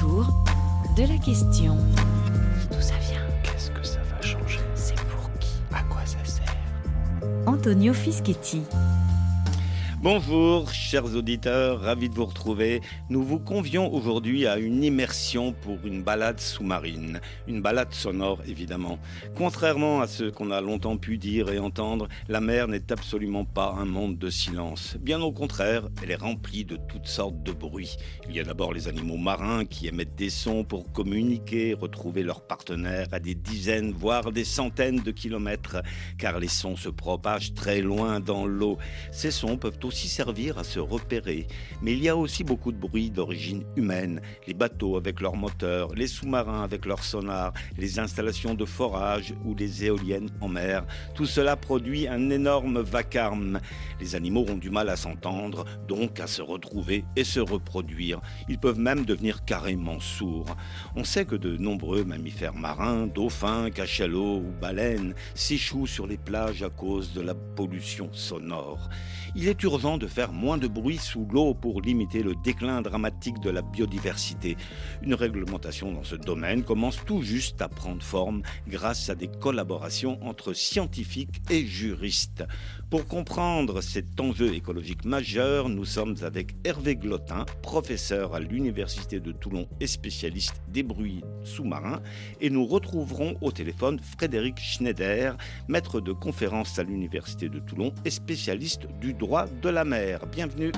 autour de la question. D'où ça vient? Qu'est-ce que ça va changer? C'est pour qui? À quoi ça sert? Antonio Fischetti. Bonjour, chers auditeurs, ravi de vous retrouver. Nous vous convions aujourd'hui à une immersion pour une balade sous-marine, une balade sonore évidemment. Contrairement à ce qu'on a longtemps pu dire et entendre, la mer n'est absolument pas un monde de silence. Bien au contraire, elle est remplie de toutes sortes de bruits. Il y a d'abord les animaux marins qui émettent des sons pour communiquer, retrouver leurs partenaires à des dizaines, voire des centaines de kilomètres, car les sons se propagent très loin dans l'eau. Ces sons peuvent aussi servir à se repérer. Mais il y a aussi beaucoup de bruits d'origine humaine. Les bateaux avec leurs moteurs, les sous-marins avec leurs sonars, les installations de forage ou les éoliennes en mer. Tout cela produit un énorme vacarme. Les animaux ont du mal à s'entendre, donc à se retrouver et se reproduire. Ils peuvent même devenir carrément sourds. On sait que de nombreux mammifères marins, dauphins, cachalots ou baleines s'échouent sur les plages à cause de la pollution sonore. Il est urgent de faire moins de bruit sous l'eau pour limiter le déclin dramatique de la biodiversité. Une réglementation dans ce domaine commence tout juste à prendre forme grâce à des collaborations entre scientifiques et juristes. Pour comprendre cet enjeu écologique majeur, nous sommes avec Hervé Glotin, professeur à l'Université de Toulon et spécialiste des bruits sous-marins, et nous retrouverons au téléphone Frédéric Schneider, maître de conférence à l'Université de Toulon et spécialiste du droit de la mer. Bienvenue.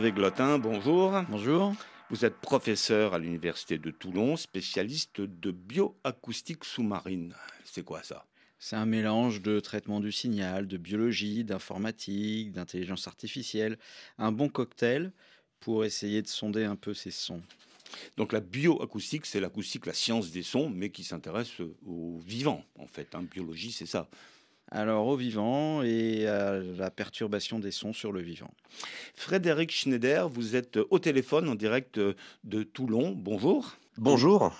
Hervé Glotin, bonjour. Bonjour. Vous êtes professeur à l'Université de Toulon, spécialiste de bioacoustique sous-marine. C'est quoi ça? C'est un mélange de traitement du signal, de biologie, d'informatique, d'intelligence artificielle. Un bon cocktail pour essayer de sonder un peu ces sons. Donc la bioacoustique, c'est l'acoustique, la science des sons, mais qui s'intéresse au vivant, en fait. Hein. Biologie, c'est ça. Alors au vivant et à la perturbation des sons sur le vivant. Frédéric Schneider, vous êtes au téléphone en direct de Toulon. Bonjour. Bonjour.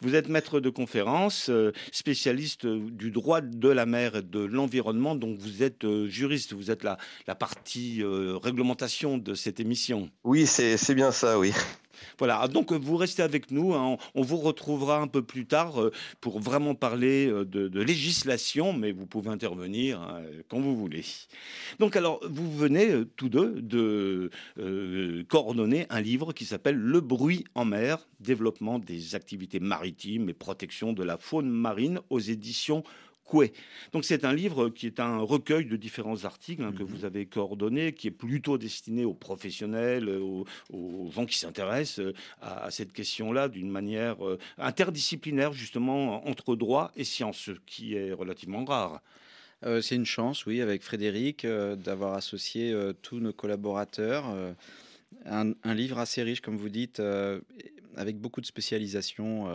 Vous êtes maître de conférence, spécialiste du droit de la mer et de l'environnement, donc vous êtes juriste, vous êtes la, la partie réglementation de cette émission. Oui, c'est bien ça, oui. Voilà, donc vous restez avec nous, hein. on, vous retrouvera un peu plus tard pour vraiment parler de, de législation, mais vous pouvez intervenir hein, quand vous voulez. Donc alors, vous venez tous deux de euh, coordonner un livre qui s'appelle Le bruit en mer, développement des activités maritimes et protection de la faune marine aux éditions donc c'est un livre qui est un recueil de différents articles hein, que vous avez coordonnés, qui est plutôt destiné aux professionnels, aux, gens qui s'intéressent à, à, cette question-là d'une manière interdisciplinaire, justement, entre droit et science, ce qui est relativement rare. Euh, c'est une chance, oui, avec Frédéric, euh, d'avoir associé euh, tous nos collaborateurs. Un, un, livre assez riche, comme vous dites, avec beaucoup de spécialisation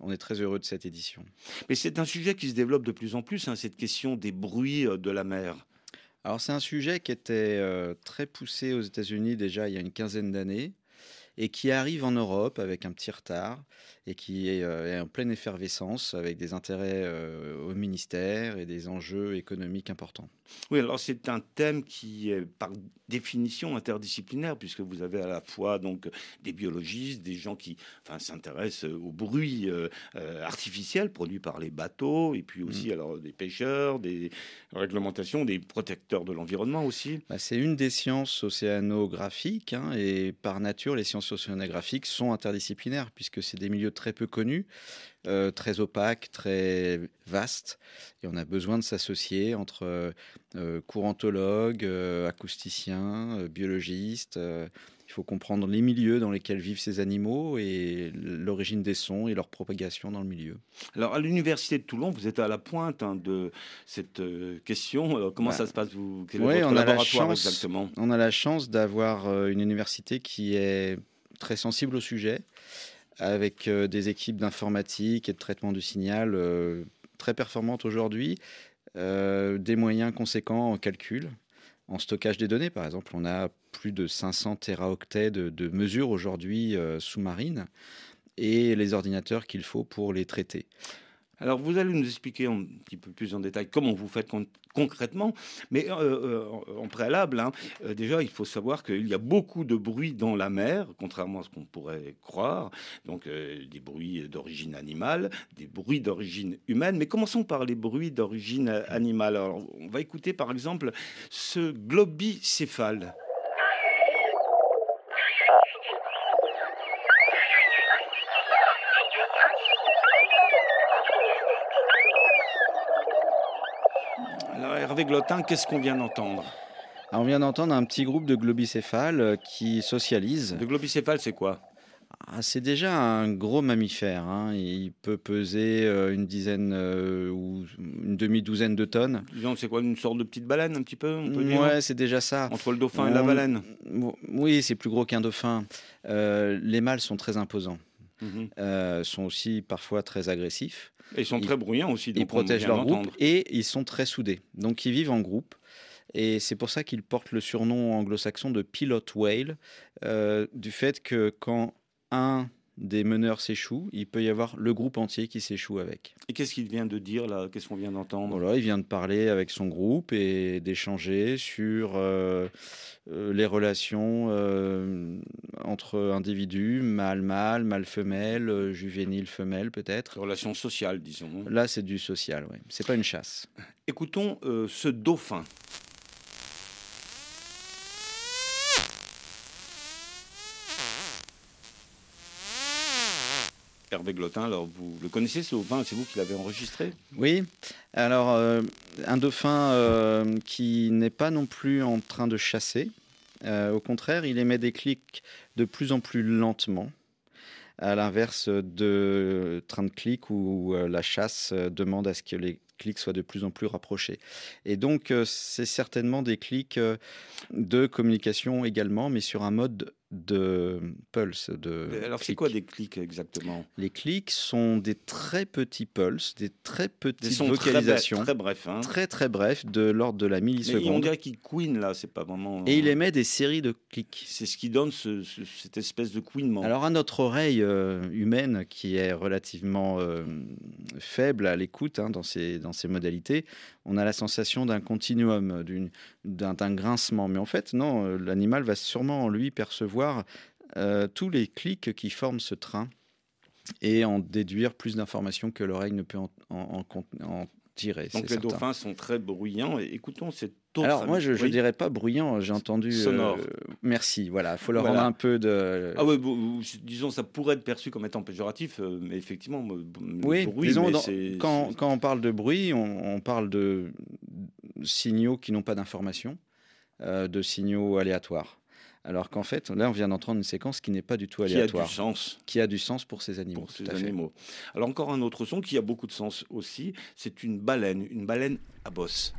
on est très heureux de cette édition. Mais c'est un sujet qui se développe de plus en plus, hein, cette question des bruits de la mer. Alors c'est un sujet qui était euh, très poussé aux États-Unis déjà il y a une quinzaine d'années et qui arrive en Europe avec un petit retard et qui est, euh, est en pleine effervescence avec des intérêts euh, au ministère et des enjeux économiques importants. Oui, alors c'est un thème qui est par définition interdisciplinaire puisque vous avez à la fois donc des biologistes, des gens qui enfin, s'intéressent au bruit euh, artificiel produit par les bateaux et puis aussi mmh. alors des pêcheurs, des réglementations, des protecteurs de l'environnement aussi. Bah, c'est une des sciences océanographiques hein, et par nature les sciences océanographiques sont interdisciplinaires puisque c'est des milieux très peu connus, euh, très opaques, très vastes. Et on a besoin de s'associer entre euh, courantologues, euh, acousticiens, euh, biologistes. il faut comprendre les milieux dans lesquels vivent ces animaux et l'origine des sons et leur propagation dans le milieu. Alors, à l'Université de Toulon, vous êtes à la pointe hein, de cette question. comment bah, ça se passe vous, Quel votre on laboratoire a la chance, exactement? On a la chance d'avoir une université qui est très sensible au sujet avec euh, des équipes d'informatique et de traitement du signal euh, très performantes aujourd'hui, euh, des moyens conséquents en calcul, en stockage des données. Par exemple, on a plus de 500 téraoctets de, de mesures aujourd'hui sous-marines et les ordinateurs qu'il faut pour les traiter. Alors, vous allez nous expliquer un petit peu plus en détail comment vous faites con- concrètement, mais euh, euh, en préalable, hein, euh, déjà, il faut savoir qu'il y a beaucoup de bruit dans la mer, contrairement à ce qu'on pourrait croire, donc des bruits d'origine animale, des bruits d'origine humaine, mais commençons par les bruits d'origine animale. Alors, on va écouter par exemple ce globicéphale. Hervé Glotin, qu'est-ce qu'on vient d'entendre? Alors, on vient d'entendre un petit groupe de globicéphales euh, qui socialisent. Le globicéphale, c'est quoi? Ah, c'est déjà un gros mammifère. hein. Il peut peser euh, une dizaine euh, ou une demi-douzaine de tonnes. Disons, c'est quoi une sorte de petite baleine, un petit peu on peut dire? Ouais, c'est déjà ça. Entre le dauphin et la baleine? Oui, c'est plus gros qu'un dauphin. Euh, les mâles sont très imposants. Mhm. Euh, sont aussi parfois très agressifs. Et ils sont Ils- très bruyants aussi. Ils donc protègent leur groupe et ils sont très soudés. Donc ils vivent en groupe. Et c'est pour ça qu'ils portent le surnom anglo-saxon de pilot whale, euh, du fait que quand un des meneurs s'échoue, il peut y avoir le groupe entier qui s'échoue avec. Et qu'est-ce qu'il vient de dire là? Qu'est-ce qu'on vient d'entendre? Voilà, il vient de parler avec son groupe et d'échanger sur euh, euh, les relations euh, entre individus, mâle-mâle, mâle-femelle, juvénile-femelle peut-être. Relation sociale, disons. Là, c'est du social, ouais. C'est pas une chasse. Écoutons euh, ce dauphin. Hervé Glotin, alors vous le connaissez ce dauphin C'est vous qui l'avez enregistré? Oui, alors euh, un dauphin euh, qui n'est pas non plus en train de chasser. Euh, au contraire, il émet des clics de plus en plus lentement, à l'inverse de train de clics où la chasse demande à ce que les clics soient de plus en plus rapprochés. Et donc, c'est certainement des clics de communication également, mais sur un mode de pulse. De Alors c'est quoi des clics exactement? Les clics sont des très petits pulses, des très Des petites très, vocalisations brefs, très brefs. hein. très très bref, de l'ordre de la Mais on milliseconde. dirait qu'il queen là, c'est pas vraiment. Et il émet des séries de clics. C'est ce qui donne ce- ce- cette espèce de couinement. Alors à notre oreille euh, humaine, qui est relativement euh, faible à l'écoute hein, dans, ces, dans ces modalités, on a la sensation d'un continuum, d'un grincement. Mais en fait, non, euh, l'animal va sûrement en lui percevoir euh, tous les clics qui forment ce train et en déduire plus d'informations que l'oreille ne peut en, en- en- en tirer. Donc les certain. dauphins sont très bruyants. Et écoutons cet autre. Alors moi je, Oui. dirais pas bruyant, j'ai entendu euh, Sonore. merci, voilà, faut leur Voilà. rendre un peu de. Ah ouais, bon, disons ça pourrait être perçu comme étant péjoratif, euh, mais effectivement, me- me- oui, bruit, disons mais dans- quand, quand on parle de bruit, on, on parle de signaux qui n'ont pas d'information, euh, de signaux aléatoires. Alors qu'en fait, là, on vient d'entendre une séquence qui n'est pas du tout qui a aléatoire, du sens qui a du sens pour ces animaux. pour ces animaux. Alors encore un autre son qui a beaucoup de sens aussi, c'est une baleine, une baleine à bosse.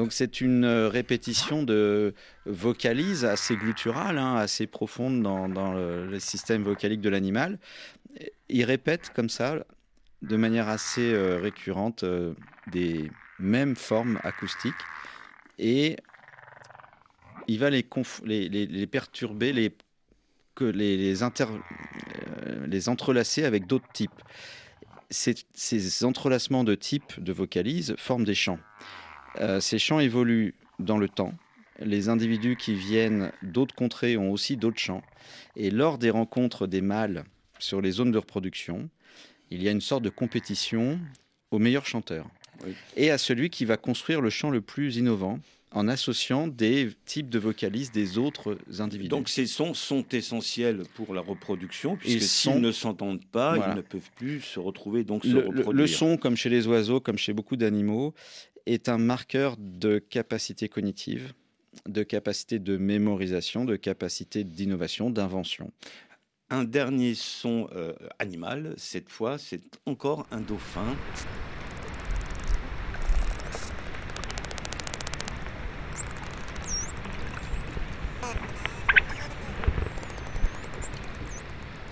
Donc c'est une euh, répétition de vocalises assez gutturales, hein, assez profonde dans, le système vocalique de l'animal. Il répète comme ça, de manière assez euh, récurrente, euh, des mêmes formes acoustiques et il va les, perturber, les, entrelacer avec d'autres types. Ces, ces entrelacements de types de vocalises forment des chants. Euh, ces chants évoluent dans le temps. Les individus qui viennent d'autres contrées ont aussi d'autres chants. Et lors des rencontres des mâles sur les zones de reproduction, il y a une sorte de compétition au meilleur chanteur. Oui. Et à celui qui va construire le chant le plus innovant en associant des types de vocalises des autres individus. Donc ces sons sont essentiels pour la reproduction, puisque Ils s'ils ne s'entendent pas, Voilà. ils ne peuvent plus se retrouver, donc le- reproduire. le son, comme chez les oiseaux, comme chez beaucoup d'animaux, est un marqueur de capacité cognitive, de capacité de mémorisation, de capacité d'innovation, d'invention. Un dernier son euh, animal, cette fois, c'est encore un dauphin.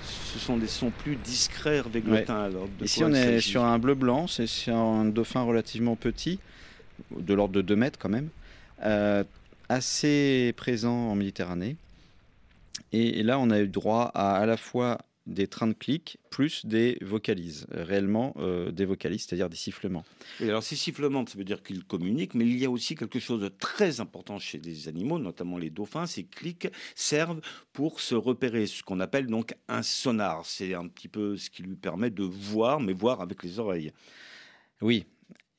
Ce sont des sons plus discrets, Hervé Glotin. Alors, de Ici, on est sur un bleu blanc, c'est sur un dauphin relativement petit, de l'ordre de 2 mètres quand même, euh, assez présent en Méditerranée. Et, et là, on a eu droit à à la fois des trains de clics plus des vocalises, réellement euh, des vocalises, c'est-à-dire des sifflements. Alors ces sifflements, ça veut dire qu'ils communiquent, mais il y a aussi quelque chose de très important chez les animaux, notamment les dauphins. Ces clics servent pour se repérer, ce qu'on appelle donc un sonar. C'est un petit peu ce qui lui permet de voir, mais voir avec les oreilles. Oui.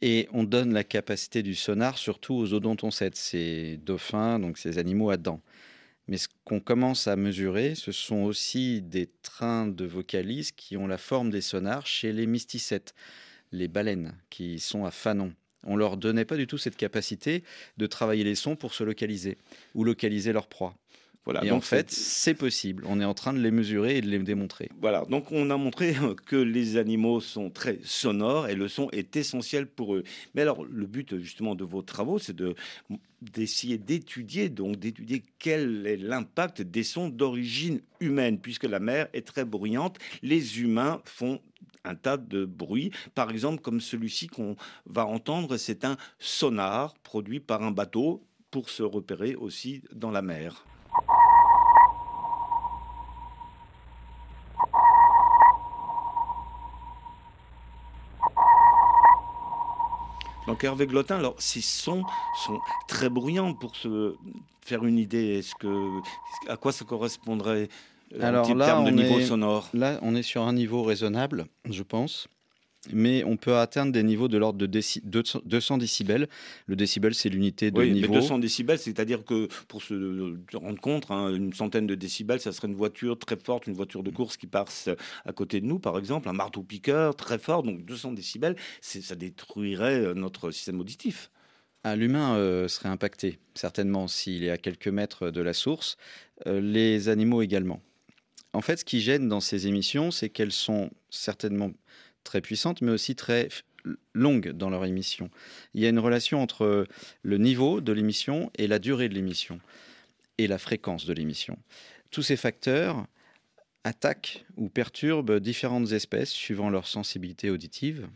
Et on donne la capacité du sonar surtout aux odontocètes, ces dauphins, donc ces animaux à dents. Mais ce qu'on commence à mesurer, ce sont aussi des trains de vocalises qui ont la forme des sonars chez les mysticètes, les baleines, qui sont à fanon. On leur donnait pas du tout cette capacité de travailler les sons pour se localiser ou localiser leur proie. Voilà, Et donc en fait, c'est- possible. On est en train de les mesurer et de les démontrer. Voilà, donc on a montré que les animaux sont très sonores et le son est essentiel pour eux. Mais alors, le but justement de vos travaux, c'est de d'essayer d'étudier donc d'étudier quel est l'impact des sons d'origine humaine, puisque la mer est très bruyante. Les humains font un tas de bruits, par exemple comme celui-ci qu'on va entendre, c'est un sonar produit par un bateau pour se repérer aussi dans la mer. Donc Hervé Glotin, alors ces sons sont très bruyants pour se faire une idée. Est-ce que à quoi ça correspondrait euh, Alors là, termes de niveau est- sonore? Là, on est sur un niveau raisonnable, je pense. Mais on peut atteindre des niveaux de l'ordre de déci- 200 200 décibels. Le décibel, c'est l'unité de Oui, niveau. mais 200 décibels, c'est-à-dire que pour se rendre compte, hein, une centaine de décibels, ça serait une voiture très forte, une voiture de course qui passe à côté de nous, par exemple, un marteau-piqueur très fort, donc 200 décibels, ça détruirait euh, notre système auditif. Ah, L'humain euh, serait impacté, certainement, s'il est à quelques mètres de la source. Euh, les animaux également. En fait, ce qui gêne dans ces émissions, c'est qu'elles sont certainement très puissantes, mais aussi très longues dans leur émission. Il y a une relation entre le niveau de l'émission et la durée de l'émission, et la fréquence de l'émission. Tous ces facteurs attaquent ou perturbent différentes espèces suivant leur sensibilité auditive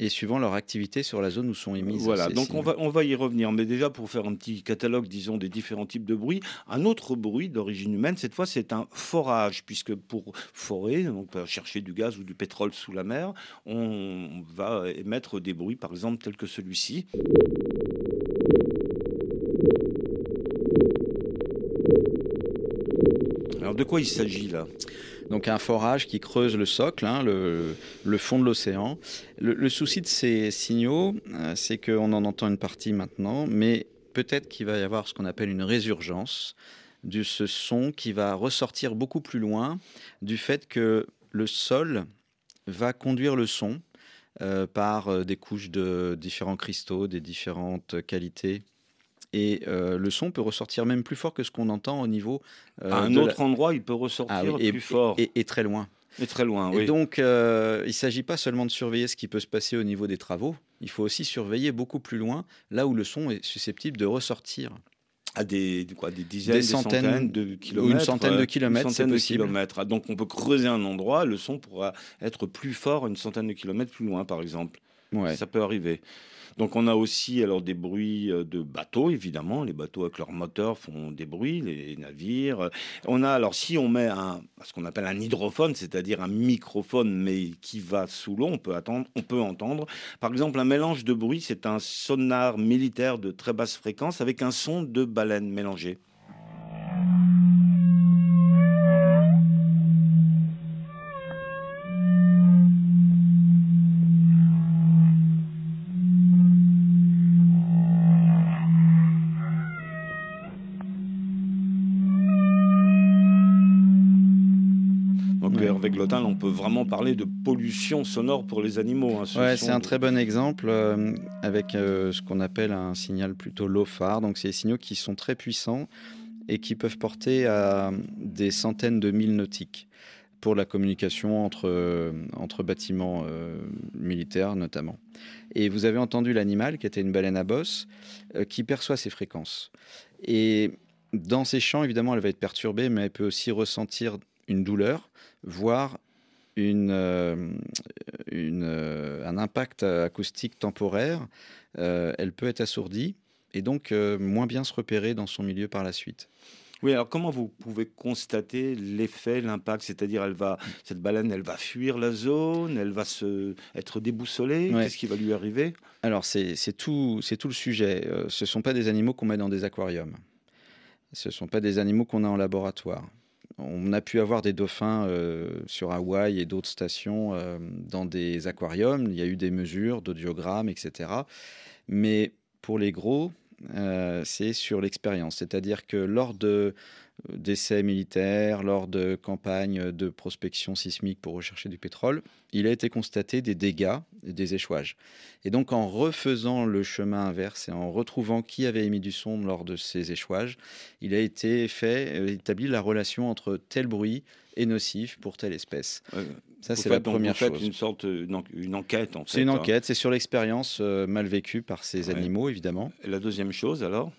et suivant leur activité sur la zone où sont émises. Voilà, ces donc signaux. on va, on va y revenir. Mais déjà, pour faire un petit catalogue, disons, des différents types de bruits, un autre bruit d'origine humaine, cette fois, c'est un forage, puisque pour forer, donc pour chercher du gaz ou du pétrole sous la mer, on va émettre des bruits, par exemple, tels que celui-ci. Alors, de quoi il s'agit là? Donc un forage qui creuse le socle, hein, le, fond de l'océan. Le, le souci de ces signaux, euh, c'est qu'on en entend une partie maintenant, mais peut-être qu'il va y avoir ce qu'on appelle une résurgence de ce son qui va ressortir beaucoup plus loin du fait que le sol va conduire le son euh, par euh, des couches de différents cristaux, des différentes qualités. Et euh, le son peut ressortir même plus fort que ce qu'on entend au niveau euh, À un la- autre endroit, il peut ressortir Ah oui, et, plus fort et, et- et très loin. très loin. Et Oui. donc, euh, il ne s'agit pas seulement de surveiller ce qui peut se passer au niveau des travaux, il faut aussi surveiller beaucoup plus loin, là où le son est susceptible de ressortir. à des, quoi, des dizaines, Des des centaines centaines de kilomètres. centaine de kilomètres, une c'est centaine de possible. kilomètres. Ah, Donc on peut creuser un endroit, le son pourra être plus fort une centaine de kilomètres plus loin, par exemple. Ça peut arriver. Donc on a aussi alors des bruits euh, de bateaux, évidemment. Les bateaux avec leurs moteurs font des bruits, les navires. On a alors si on met un ce qu'on appelle un hydrophone, c'est-à-dire un microphone mais qui va sous l'eau, on peut attendre, on peut entendre. Par exemple, un mélange de bruits, c'est un sonar militaire de très basse fréquence avec un son de baleine mélangé. Glotin, là, on peut vraiment parler de pollution sonore pour les animaux. hein. Ce Ouais, c'est un de- très bon exemple euh, avec euh, ce qu'on appelle un signal plutôt low phare. Donc, c'est des signaux qui sont très puissants et qui peuvent porter à des centaines de milles nautiques pour la communication entre, euh, entre bâtiments euh, militaires notamment. Et vous avez entendu l'animal qui était une baleine à bosse euh, qui perçoit ces fréquences. Et dans ces champs, évidemment, elle va être perturbée, mais elle peut aussi ressentir une douleur, voire une, euh, une, euh, un impact acoustique temporaire, euh, elle peut être assourdie et donc moins bien se repérer dans son milieu par la suite. Oui, alors comment vous pouvez constater l'effet, l'impact? C'est-à-dire, elle va, cette baleine, elle va fuir la zone, elle va se, être déboussolée? Ouais. Qu'est-ce qui va lui arriver? Alors, c'est tout, c'est tout le sujet. Ce ne sont pas des animaux qu'on met dans des aquariums. Ce ne sont pas des animaux qu'on a en laboratoire. On a pu avoir des dauphins euh, sur Hawaï et d'autres stations euh, dans des aquariums. Il y a eu des mesures d'audiogrammes, etc. Mais pour les gros, euh, c'est sur l'expérience. C'est-à-dire que lors de d'essais militaires, lors de campagnes de prospection sismique pour rechercher du pétrole, il a été constaté des dégâts et des échouages. Et donc en refaisant le chemin inverse et en retrouvant qui avait émis du son lors de ces échouages, il a été fait, euh, établi la relation entre tel bruit est nocif pour telle espèce. Euh, Ça, c'est la donc, première chose. une sorte, euh, une, en- une enquête en fait. C'est une hein. enquête, c'est sur l'expérience euh, mal vécue par ces Ouais. animaux, évidemment. Et la deuxième chose, alors?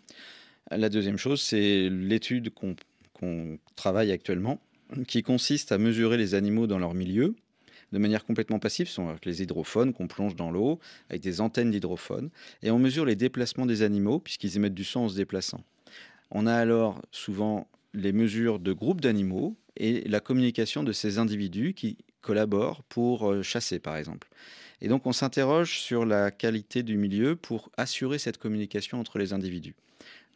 La deuxième chose, c'est l'étude qu'on travaille actuellement, qui consiste à mesurer les animaux dans leur milieu de manière complètement passive, ce sont avec les hydrophones qu'on plonge dans l'eau, avec des antennes d'hydrophones, et on mesure les déplacements des animaux, puisqu'ils émettent du son en se déplaçant. On a alors souvent les mesures de groupes d'animaux et la communication de ces individus qui collaborent pour euh, chasser, par exemple. Et donc on s'interroge sur la qualité du milieu pour assurer cette communication entre les individus.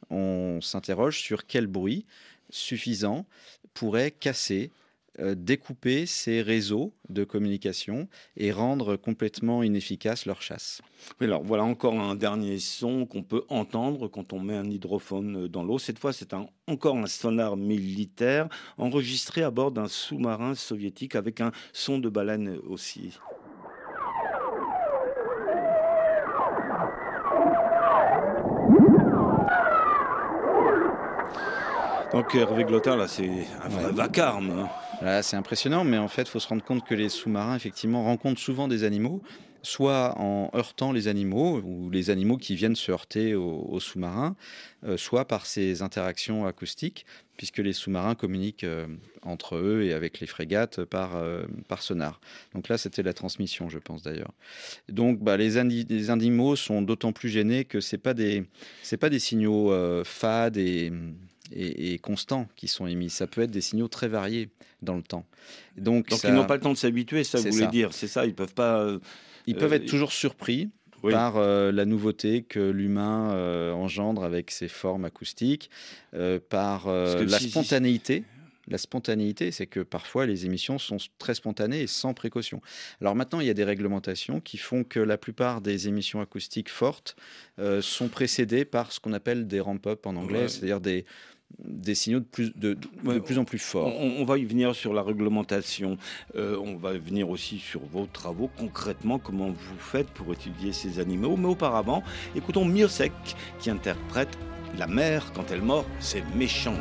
On s'interroge sur quel bruit suffisant pourrait casser, euh, découper ces réseaux de communication et rendre complètement inefficace leur chasse. Alors voilà encore un dernier son qu'on peut entendre quand on met un hydrophone dans l'eau. Cette fois, c'est encore un sonar militaire enregistré à bord d'un sous-marin soviétique avec un son de baleine aussi. Donc Hervé Glotin, là, c'est un vrai Ouais. vacarme. hein. C'est impressionnant, mais en fait, il faut se rendre compte que les sous-marins, effectivement, rencontrent souvent des animaux, soit en heurtant les animaux, ou les animaux qui viennent se heurter aux, aux sous-marins, euh, soit par ces interactions acoustiques, puisque les sous-marins communiquent euh, entre eux et avec les frégates par, euh, par sonar. Donc là, c'était la transmission, je pense d'ailleurs. Donc, bah, les, indi- les animaux sont d'autant plus gênés que c'est pas des, pas des signaux fades et et, et constants qui sont émis. Ça peut être des signaux très variés dans le temps. Donc, Donc ça- ils n'ont pas le temps de s'habituer, ça vous voulez ça. dire, c'est ça, ils peuvent pas. euh, ils peuvent euh, être toujours surpris oui. par euh, la nouveauté que l'humain euh, engendre avec ses formes acoustiques, euh, par la si- si- spontanéité. La spontanéité, c'est que parfois les émissions sont très spontanées et sans précaution. Alors maintenant, il y a des réglementations qui font que la plupart des émissions acoustiques fortes sont précédées par ce qu'on appelle des ramp-up en anglais, Ouais. c'est-à-dire des, des signaux de plus, de, de Ouais, plus en plus forts. On, on va y venir sur la réglementation. Euh, on va venir aussi sur vos travaux. Concrètement, comment vous faites pour étudier ces animaux? Mais auparavant, écoutons Miosek qui interprète La mer, quand elle mord, c'est méchant.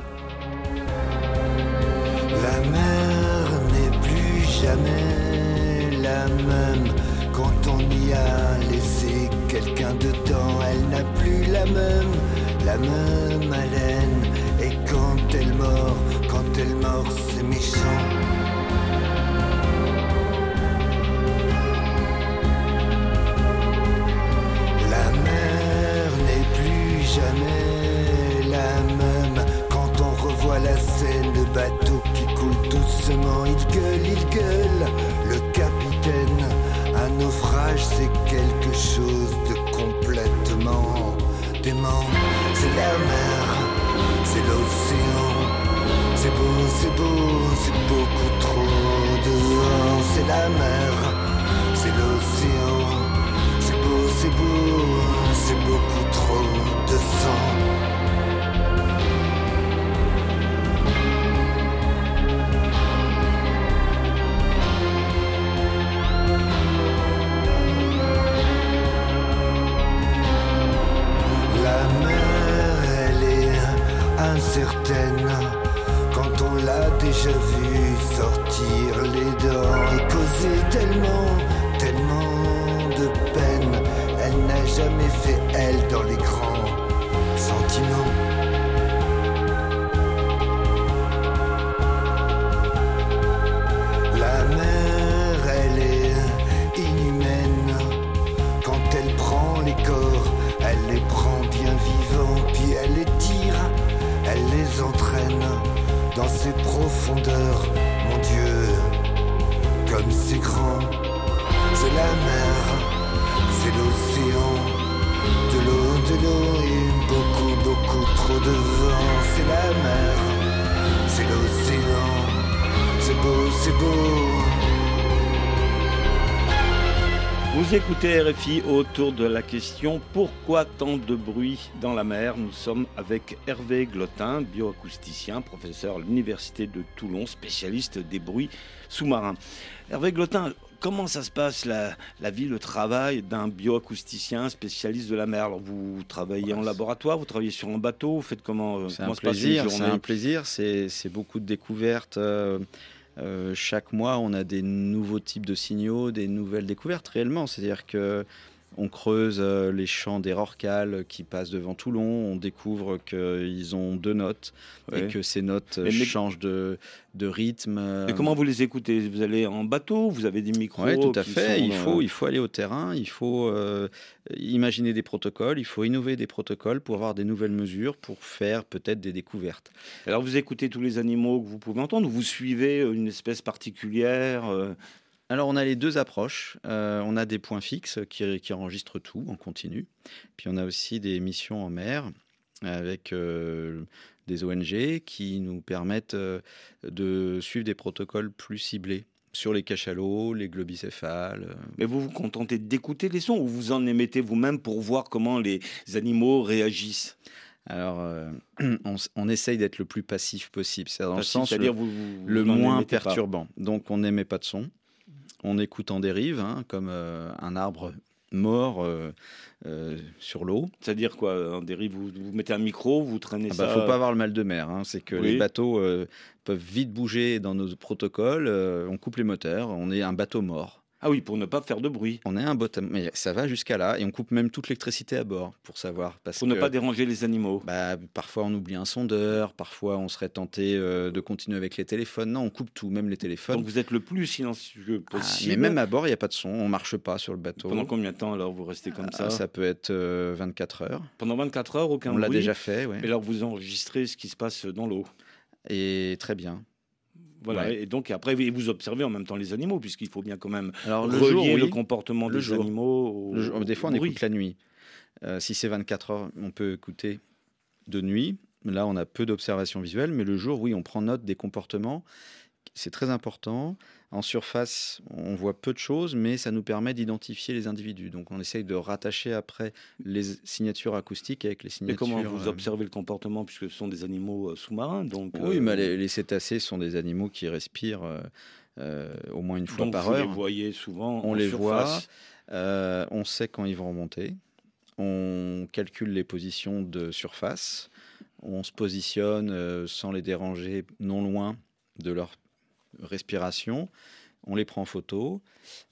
La mer n'est plus jamais la même quand on y a laissé quelqu'un dedans. Elle n'a plus la même, la même haleine. Quand elle mord, quand elle mord, c'est méchant. La mer n'est plus jamais la même quand on revoit la scène de bateau qui coule doucement. Il gueule, il gueule, le capitaine. Un naufrage, c'est quelque chose de complètement dément. C'est la mer, c'est l'océan. C'est beau, c'est beau, c'est beaucoup trop dehors. C'est la mer, c'est l'océan. C'est beau, c'est beau, c'est beaucoup trop de sang. Vue sortir les dents et causer tellement, tellement de peine. Elle n'a jamais fait elle dans les grands sentiments. dans ses profondeurs, mon Dieu, comme c'est grand. C'est la mer, c'est l'océan, de l'eau, de l'eau et beaucoup, beaucoup trop de vent. C'est la mer, c'est l'océan, c'est beau, c'est beau. Vous écoutez RFI autour de la question Pourquoi tant de bruit dans la mer? Nous sommes avec Hervé Glotin, bioacousticien, professeur à l'Université de Toulon, spécialiste des bruits sous-marins. Hervé Glotin, comment ça se passe la, la vie, le travail d'un bioacousticien spécialiste de la mer? Alors, Vous travaillez en laboratoire, vous travaillez sur un bateau, vous faites comment euh, C'est un un plaisir, c'est beaucoup de découvertes. euh, chaque mois, on a des nouveaux types de signaux, des nouvelles découvertes réellement. C'est-à-dire que on creuse euh, les champs des rorquals qui passent devant Toulon, on découvre qu'ils ont deux notes Ouais. et que ces notes euh, Mais- mais- changent de, de rythme. euh, Et comment vous les écoutez? Vous allez en bateau? Vous avez des micros Oui, tout à fait. Il faut, il faut aller au terrain, il faut euh, imaginer des protocoles, il faut innover des protocoles pour avoir des nouvelles mesures, pour faire peut-être des découvertes. Alors vous écoutez tous les animaux que vous pouvez entendre ou vous suivez euh, une espèce particulière euh, Alors on a les deux approches. Euh, on a des points fixes qui, qui enregistrent tout en continu. Puis on a aussi des missions en mer avec euh, des ONG qui nous permettent euh, de suivre des protocoles plus ciblés sur les cachalots, les globicéphales. Mais vous vous contentez d'écouter les sons ou vous en émettez vous-même pour voir comment les animaux réagissent? Alors euh, on, essaye d'être le plus passif possible, c'est dans le Passif, sens le, vous, vous- le vous moins pas. perturbant. Donc on n'émet pas de son. On écoute en dérive, hein, comme euh, un arbre mort euh, euh, sur l'eau. C'est-à-dire quoi En dérive, vous, vous mettez un micro, vous traînez Il ça. ne faut pas avoir le mal de mer. hein. C'est que Oui. les bateaux euh, peuvent vite bouger dans nos protocoles. on coupe les moteurs. On est un bateau mort. Ah oui, pour ne pas faire de bruit, On est un bateau. Mais ça va jusqu'à là. Et on coupe même toute l'électricité à bord pour savoir. Parce pour que, ne pas déranger les animaux. bah, parfois on oublie un sondeur. Parfois on serait tenté euh, de continuer avec les téléphones. Non, on coupe tout, même les téléphones. Donc vous êtes le plus silencieux Ah, possible. mais même à bord, il n'y a pas de son. On marche pas sur le bateau. Pendant combien de temps alors vous restez comme Ah, ça, peut être euh, 24 heures. Pendant 24 heures, aucun on l'a bruit déjà fait, ouais. Et alors vous enregistrez ce qui se passe dans l'eau. Et très bien. Voilà. Ouais. Et donc après, vous observez en même temps les animaux, puisqu'il faut bien quand même Alors le relier jour, oui. le comportement Le des jour. animaux. Au, Le jour- des fois, on bruit. écoute la nuit. Euh, si c'est 24 heures, on peut écouter de nuit. Là, on a peu d'observations visuelles, mais le jour, oui, on prend note des comportements. C'est très important. En surface, on voit peu de choses, mais ça nous permet d'identifier les individus. Donc, on essaye de rattacher après les signatures acoustiques avec les Et signatures. comment vous euh, observez le comportement, puisque ce sont des animaux euh, sous-marins donc, Oui, euh, mais les, les cétacés sont des animaux qui respirent euh, au moins une fois donc par vous heure. les voyez souvent On en les voit. Euh, on sait quand ils vont remonter. On calcule les positions de surface. On se positionne sans les déranger non loin de leur respiration. On les prend en photo.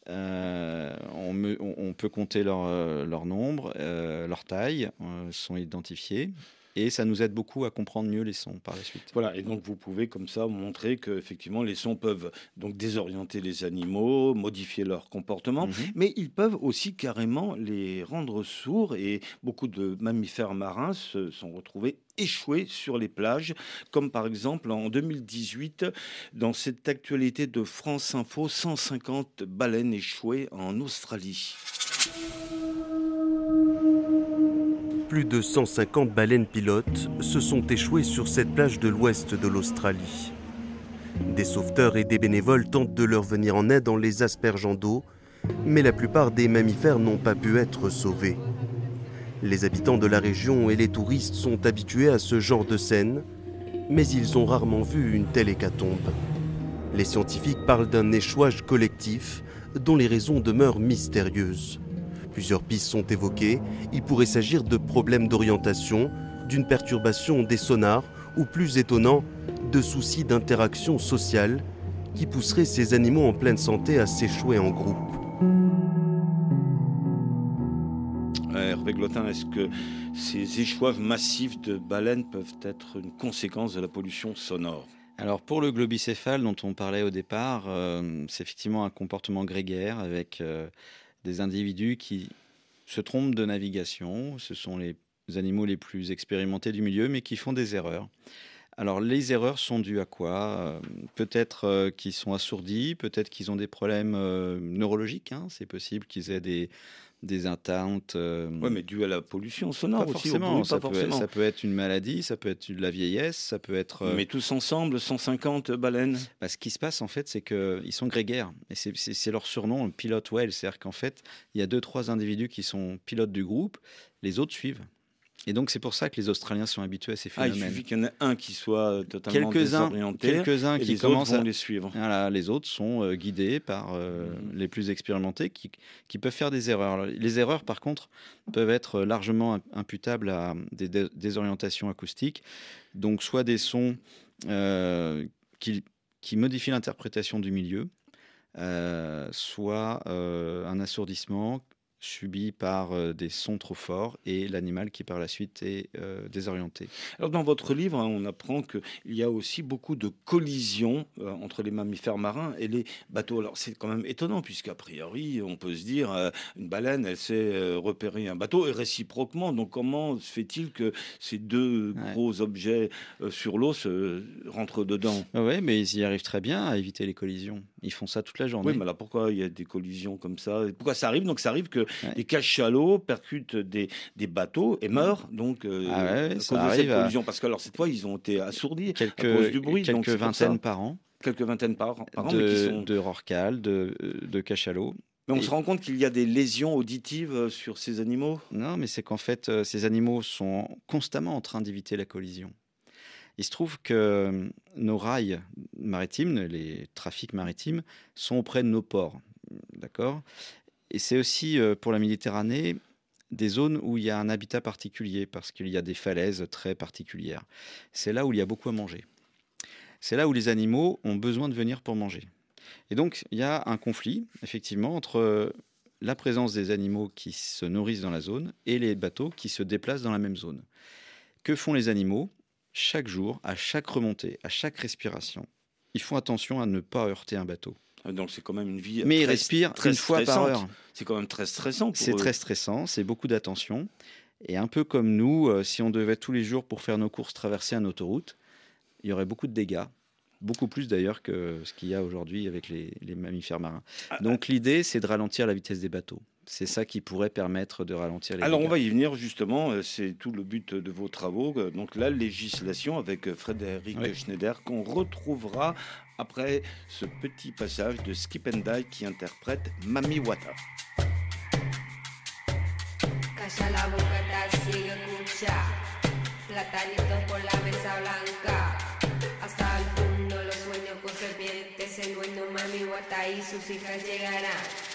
Euh, on, peut compter leur, euh, leur nombre, euh, leur taille, sont identifiés. Et ça nous aide beaucoup à comprendre mieux les sons par la suite. Voilà, et donc vous pouvez comme ça montrer que effectivement les sons peuvent donc désorienter les animaux, modifier leur comportement, Mhm. mais ils peuvent aussi carrément les rendre sourds et beaucoup de mammifères marins se sont retrouvés échoués sur les plages, comme par exemple en 2018 dans cette actualité de France Info, 150 baleines échouées en Australie. Plus de 150 baleines pilotes se sont échouées sur cette plage de l'ouest de l'Australie. Des sauveteurs et des bénévoles tentent de leur venir en aide en les aspergeant d'eau, mais la plupart des mammifères n'ont pas pu être sauvés. Les habitants de la région et les touristes sont habitués à ce genre de scène, mais ils ont rarement vu une telle hécatombe. Les scientifiques parlent d'un échouage collectif dont les raisons demeurent mystérieuses. Plusieurs pistes sont évoquées. Il pourrait s'agir de problèmes d'orientation, d'une perturbation des sonars ou plus étonnant, de soucis d'interaction sociale qui pousseraient ces animaux en pleine santé à s'échouer en groupe. Hervé Glotin, est-ce que ces échouages massifs de baleines peuvent être une conséquence de la pollution sonore? Alors pour le globicéphale dont on parlait au départ, euh, c'est effectivement un comportement grégaire avec euh, des individus qui se trompent de navigation. Ce sont les animaux les plus expérimentés du milieu, mais qui font des erreurs. Alors les erreurs sont dues à quoi? Euh, Peut-être euh, qu'ils sont assourdis, peut-être qu'ils ont des problèmes euh, neurologiques. hein. C'est possible qu'ils aient des des atteintes. euh, Ouais, mais dû à la pollution sonore pas aussi, au forcément. bruit, ça, pas peut, forcément. ça peut être une maladie, ça peut être de la vieillesse, ça peut être. euh, Mais tous ensemble, 150 baleines. bah, ce qui se passe en fait, c'est qu'ils sont grégaires. Et c'est- leur surnom, pilote whale. C'est-à-dire qu'en fait, il y a deux, trois individus qui sont pilotes du groupe, les autres suivent. Et donc c'est pour ça que les Australiens sont habitués à ces Ah, il phénomènes. suffit qu'il y en ait un qui soit euh, totalement désorienté. quelques-uns qui les commencent à- les suivre. Voilà, les autres sont euh, guidés par euh, Mhm. les plus expérimentés qui, qui peuvent faire des erreurs. Les erreurs, par contre, peuvent être largement im- imputables à des dé- désorientations acoustiques. Donc, soit des sons euh, qui, qui modifient l'interprétation du milieu, soit un assourdissement subi par euh, des sons trop forts et l'animal qui par la suite est euh, désorienté. Alors dans votre livre, hein, on apprend qu'il y a aussi beaucoup de collisions euh, entre les mammifères marins et les bateaux. Alors c'est quand même étonnant puisqu'à priori, on peut se dire euh, une baleine, elle sait repérer un bateau et réciproquement. Donc comment se fait-il que ces deux Ouais. gros objets sur l'eau se rentrent dedans? Oui, mais ils y arrivent très bien à éviter les collisions. Ils font ça toute la journée. Oui, mais alors pourquoi il y a des collisions comme ça? Pourquoi ça arrive? Donc ça arrive que Ouais. des cachalots percutent des, des bateaux et meurent donc euh, Ah ouais, à ça cause de cette à-. Parce que alors cette fois, ils ont été assourdis quelques, à cause du bruit. quelques vingtaines par an quelques vingtaines par, par an, mais, qui de, sont- de rorquals, de, de cachalots. mais on et- se rend compte qu'il y a des lésions auditives euh, sur ces animaux? Non, mais c'est qu'en fait, euh, ces animaux sont constamment en train d'éviter la collision. Il se trouve que euh, nos rails maritimes, les trafics maritimes, sont auprès de nos ports. D'accord? Et c'est aussi euh, pour la Méditerranée des zones où il y a un habitat particulier parce qu'il y a des falaises très particulières. C'est là où il y a beaucoup à manger. C'est là où les animaux ont besoin de venir pour manger. Et donc, il y a un conflit, effectivement, entre la présence des animaux qui se nourrissent dans la zone et les bateaux qui se déplacent dans la même zone. Que font les animaux? Chaque jour, à chaque remontée, à chaque respiration, ils font attention à ne pas heurter un bateau. Euh, Donc c'est quand même une vie. Mais ils très- respirent très une fois par heure. C'est quand même très stressant. C'est très stressant, c'est beaucoup d'attention. Et un peu comme nous, euh, si on devait tous les jours pour faire nos courses traverser une autoroute, il y aurait beaucoup de dégâts. Beaucoup plus d'ailleurs que ce qu'il y a aujourd'hui avec les, les mammifères marins. Ah, Donc l'idée, c'est de ralentir la vitesse des bateaux. C'est ça qui pourrait permettre de ralentir les Alors on va y venir justement, euh, c'est tout le but de vos travaux, euh, donc la législation avec euh, Frédéric Oui. Schneider qu'on retrouvera après ce petit passage de Skip and Die qui interprète Mami Wata. Calla la boca, te sigue escucha. Platanitos por la mesa blanca. Hasta el fondo los sueños con serpientes. El dueño mami guata y sus hijas llegarán.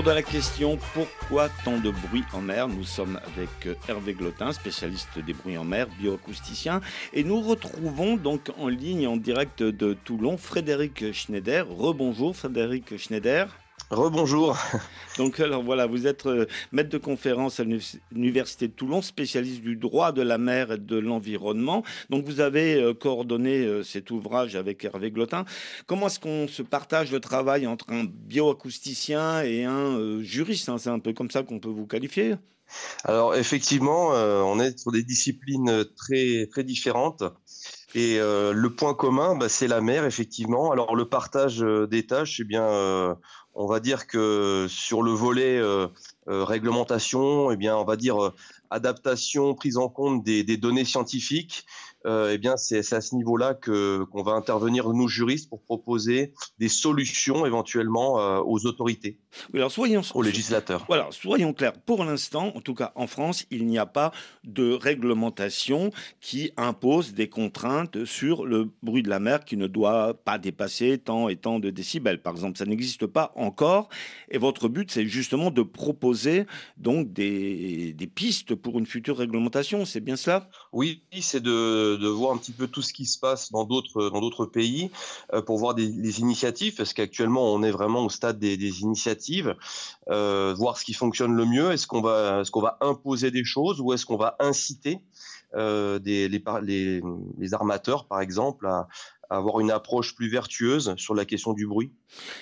De la question pourquoi tant de bruit en mer? Nous sommes avec euh, Hervé Glotin, spécialiste des bruits en mer, bioacousticien, et nous retrouvons donc en ligne en direct de Toulon Frédéric Schneider. Rebonjour Frédéric Schneider. Rebonjour. Donc alors voilà, vous êtes euh, maître de conférence à l'Université de Toulon, spécialiste du droit de la mer et de l'environnement. Donc vous avez euh, coordonné euh, cet ouvrage avec Hervé Glotin. Comment est-ce qu'on se partage le travail entre un bioacousticien et un juriste hein? C'est un peu comme ça qu'on peut vous qualifier Alors effectivement, on est sur des disciplines très, très différentes. Et le point commun, bah, c'est la mer, effectivement. Alors le partage des tâches, eh bien, on va dire que sur le volet euh, euh, réglementation, eh bien, on va dire euh, adaptation, prise en compte des, données scientifiques, eh bien, c'est à ce niveau-là que qu'on va intervenir nous juristes pour proposer des solutions éventuellement aux autorités. Alors soyons aux législateurs. Voilà, soyons clairs. Pour l'instant, en tout cas en France, il n'y a pas de réglementation qui impose des contraintes sur le bruit de la mer qui ne doit pas dépasser tant et tant de décibels. Par exemple, ça n'existe pas encore. Et votre but, c'est justement de proposer donc des, des pistes pour une future réglementation. C'est bien cela? Oui, c'est de, de, voir un petit peu tout ce qui se passe dans d'autres dans d'autres pays euh, pour voir des, initiatives, parce qu'actuellement on est vraiment au stade des, des initiatives, euh, voir ce qui fonctionne le mieux. Est-ce qu'on va est-ce qu'on va imposer des choses ou est-ce qu'on va inciter euh, les, armateurs, par exemple, à, avoir une approche plus vertueuse sur la question du bruit?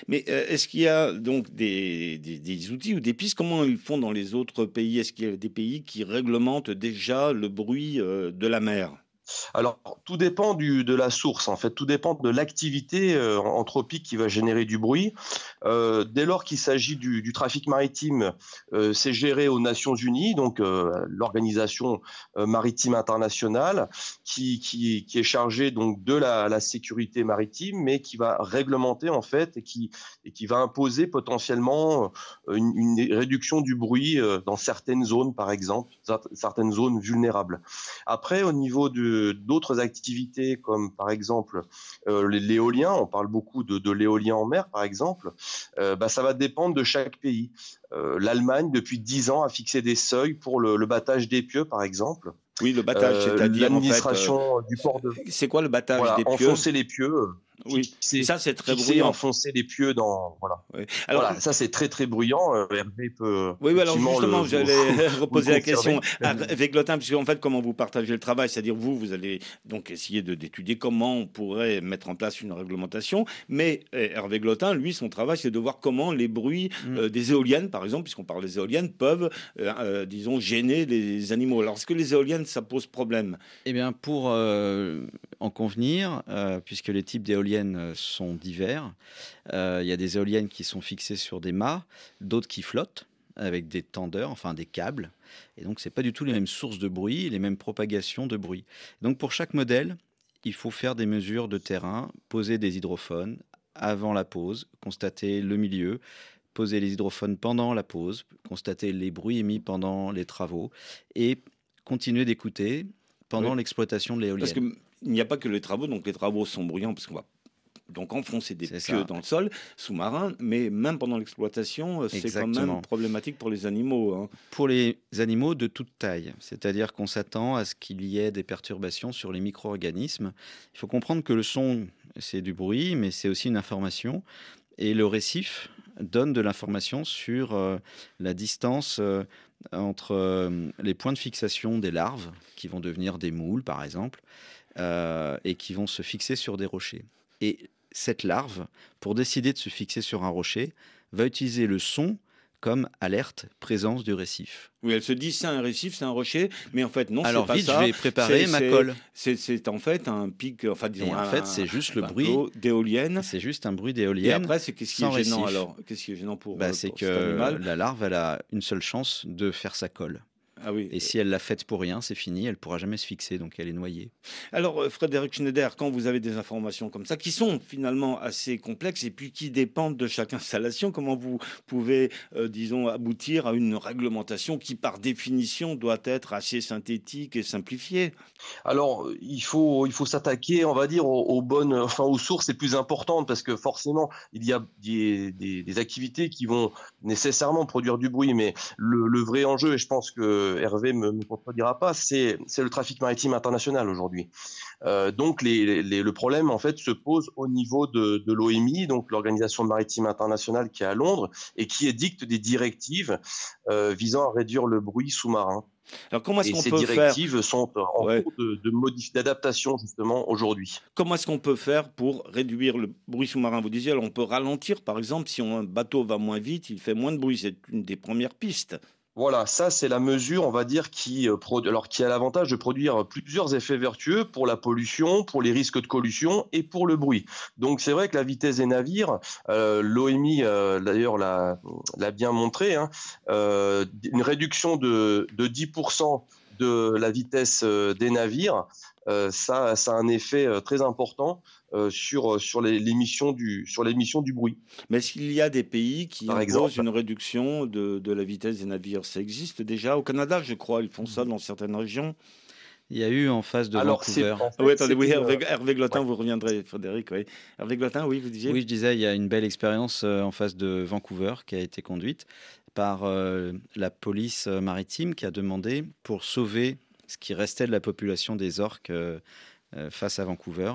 Mais euh, est-ce qu'il y a donc des, outils ou des pistes? Comment ils font dans les autres pays? Est-ce qu'il y a des pays qui réglementent déjà le bruit de la mer? Alors, tout dépend du, de la source, en fait, tout dépend de l'activité euh, anthropique qui va générer du bruit. Euh, dès lors qu'il s'agit du, du, trafic maritime, euh, c'est géré aux Nations Unies, donc euh, l'organisation euh, maritime internationale, qui, est chargée donc de la, sécurité maritime, mais qui va réglementer en fait et qui, va imposer potentiellement une, une réduction du bruit dans certaines zones, par exemple, certaines zones vulnérables. Après, au niveau de d'autres activités comme par exemple euh, l'éolien, on parle beaucoup de, l'éolien en mer par exemple, euh, bah, ça va dépendre de chaque pays. Euh, L'Allemagne, depuis 10 ans, a fixé des seuils pour le, le battage d'épieux par exemple. Oui, le battage, c'est-à-dire l'administration du port de. C'est quoi le battage des pieux? Enfoncer les pieux. Oui, ça c'est très bruyant. enfoncer les pieux dans voilà. Alors voilà, ça c'est très très bruyant. Hervé peut. Oui, oui alors justement, j'allais reposer la question avec Lotin, parce qu'en fait, comment vous partagez le travail, c'est-à-dire vous, vous allez donc essayer de d'étudier comment on pourrait mettre en place une réglementation, mais Hervé Glotin, lui, son travail, c'est de voir comment les bruits mm. des éoliennes, par exemple, puisqu'on parle des éoliennes, peuvent, euh, disons, gêner les animaux. Alors, est-ce que les éoliennes ça pose problème? Eh bien, pour euh, en convenir, euh, puisque les types d'éoliennes euh, sont divers, il y a des éoliennes qui sont fixées sur des mâts, d'autres qui flottent avec des tendeurs, enfin des câbles. Et donc, c'est pas du tout les mêmes sources de bruit, les mêmes propagations de bruit. Donc, pour chaque modèle, il faut faire des mesures de terrain, poser des hydrophones avant la pause, constater le milieu, poser les hydrophones pendant la pause, constater les bruits émis pendant les travaux et continuer d'écouter pendant l'exploitation de l'éolienne. Parce qu'il n'y a pas que les travaux, donc les travaux sont bruyants parce qu'on va donc enfoncer des pieux dans le sol sous-marin, mais même pendant l'exploitation, euh, c'est quand même problématique pour les animaux. Hein. Pour les animaux de toute taille, c'est-à-dire qu'on s'attend à ce qu'il y ait des perturbations sur les micro-organismes. Il faut comprendre que le son, c'est du bruit, mais c'est aussi une information. Et le récif donne de l'information sur euh, la distance euh, entre euh, les points de fixation des larves, qui vont devenir des moules par exemple, euh, et qui vont se fixer sur des rochers. Et cette larve, pour décider de se fixer sur un rocher, va utiliser le son comme alerte présence du récif. Oui, elle se dit c'est un récif, c'est un rocher, mais en fait non, Alors pas vite, ça. je vais préparer ma colle. C'est en fait un pic, enfin disons. Et en fait, c'est juste le bruit d'éolienne. C'est juste un bruit d'éolienne. Et après, c'est qu'est-ce qui est gênant alors? Qu'est-ce qui est gênant pour, bah, euh, C'est que la larve, elle a une seule chance de faire sa colle. Ah oui. Et si elle l'a faite pour rien, c'est fini, elle pourra jamais se fixer, donc elle est noyée. Alors, euh, Frédéric Schneider, quand vous avez des informations comme ça, qui sont finalement assez complexes et puis qui dépendent de chaque installation, comment vous pouvez, euh, disons, aboutir à une réglementation qui, par définition, doit être assez synthétique et simplifiée? Alors, euh, il faut, il faut s'attaquer, on va dire, aux, aux bonnes, enfin, aux sources les plus importantes, parce que forcément, il y a des, des- des activités qui vont nécessairement produire du bruit, mais le, le vrai enjeu, et je pense que Hervé me, me contredira pas, c'est le trafic maritime international aujourd'hui. Euh, donc, les, les- le problème, en fait, se pose au niveau de, de l'OMI, donc l'Organisation maritime internationale qui est à Londres, et qui édicte des directives euh, visant à réduire le bruit sous-marin. Alors, comment est-ce Et qu'on ces peut faire directives sont en Ouais. cours de, d'adaptation, justement, aujourd'hui. Comment est-ce qu'on peut faire pour réduire le bruit sous-marin? Vous disiez, alors on peut ralentir, par exemple, si un bateau va moins vite, il fait moins de bruit. C'est une des premières pistes. Voilà, ça c'est la mesure, on va dire, qui, euh, alors, qui a l'avantage de produire plusieurs effets vertueux pour la pollution, pour les risques de collusion et pour le bruit. Donc c'est vrai que la vitesse des navires, euh, l'OMI euh, d'ailleurs l'a l'a bien montré, hein, euh, une réduction de, de 10% de la vitesse euh, des navires, ça, ça a un effet euh, très important euh, sur, sur les- l'émission du, sur l'émission du bruit. Mais est-ce qu'il y a des pays qui Par imposent exemple. une réduction de, de la vitesse des navires? Ça existe déjà au Canada, je crois. Ils font ça dans certaines régions. Il y a eu en face de Alors c'est Vancouver. en fait, Ah oui, attendez, oui, Hervé, euh, Hervé Glotin, vous reviendrez, Frédéric. Oui. Hervé Glotin, oui, vous disiez? Oui, je disais, il y a une belle expérience euh, en face de Vancouver qui a été conduite par euh, la police euh, maritime qui a demandé pour sauver ce qui restait de la population des orques euh, euh, face à Vancouver,